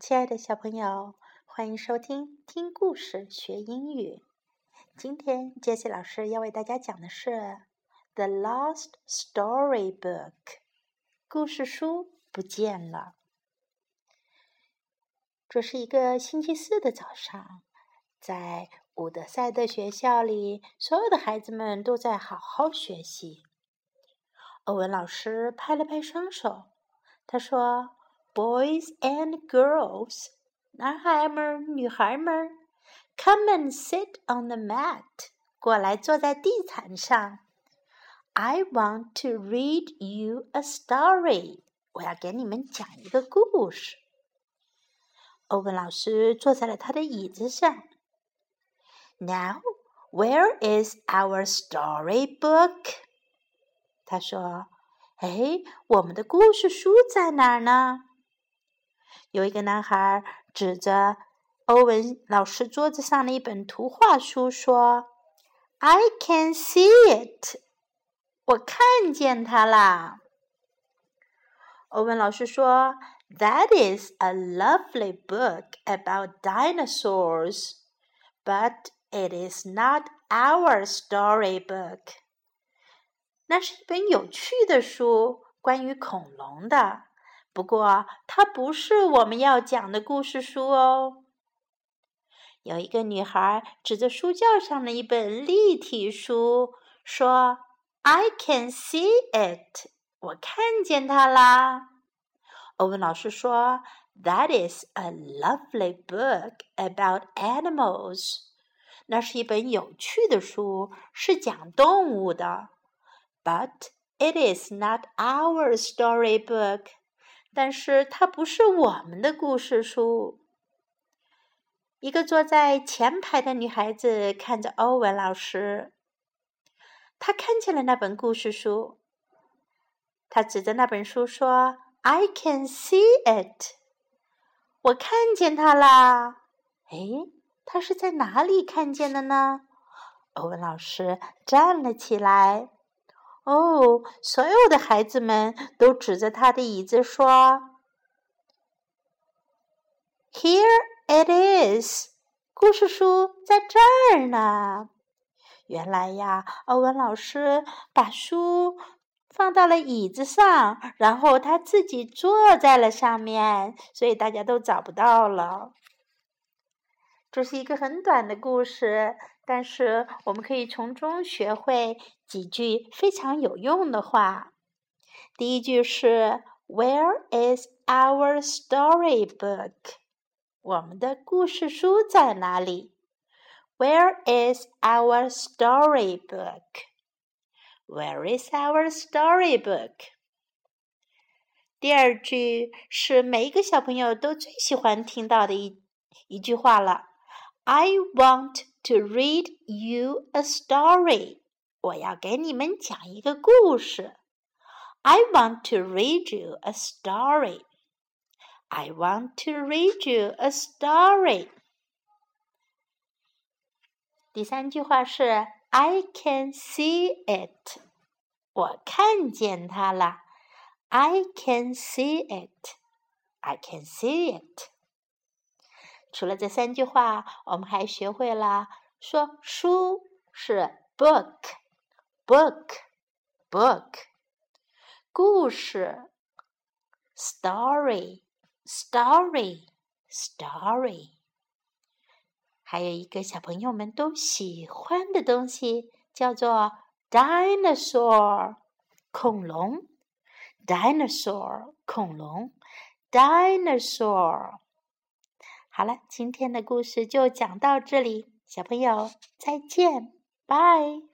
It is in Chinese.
亲爱的小朋友，欢迎收听听故事学英语。今天杰西老师要为大家讲的是《The Lost Story Book》故事书不见了。这是一个星期四的早上，在伍德赛德学校里，所有的孩子们都在好好学习。欧文老师拍了拍双手，他说。Boys and girls，男孩们、女孩们，come and sit on the mat，过来坐在地毯上。I want to read you a story，我要给你们讲一个故事。欧文老师坐在了他的椅子上。Now, where is our story book？他说：“哎，我们的故事书在哪儿呢？” 有一个男孩指着欧文老师桌子上的一本图画书说：“I can see it，我看见它啦。”欧文老师说：“That is a lovely book about dinosaurs, but it is not our storybook。”那是一本有趣的书，关于恐龙的。 不过，它不是我们要讲的故事书哦。有一个女孩指着书架上的一本立体书说：“I can see it，我看见它啦。”欧文老师说：“That is a lovely book about animals。”那是一本有趣的书，是讲动物的。But it is not our storybook。但是它不是我们的故事书。一个坐在前排的女孩子看着欧文老师，她看见了那本故事书。她指着那本书说：“I can see it，我看见它啦。”哎，她是在哪里看见的呢？欧文老师站了起来。哦，所有的孩子们都指着他的椅子说：“Here it is，故事书在这儿呢。”原来呀，欧文老师把书放到了椅子上，然后他自己坐在了上面，所以大家都找不到了。这是一个很短的故事，但是我们可以从中学会几句非常有用的话。第一句是 “Where is our storybook？” 我们的故事书在哪里？Where is our storybook？Where is our storybook？第二句是每一个小朋友都最喜欢听到的一一句话了。I want to read you a story. 我要给你们讲一个故事。I want to read you a story. I want to read you a story. 第三句话是 I can see it. 我看见它了。I can see it. I can see it. 除了这三句话，我们还学会了说书是 book，book，book，故事 story，story，story，还有一个小朋友们都喜欢的东西叫做 dinosaur，恐龙，dinosaur，恐龙，dinosaur。好了，今天的故事就讲到这里，小朋友再见，拜。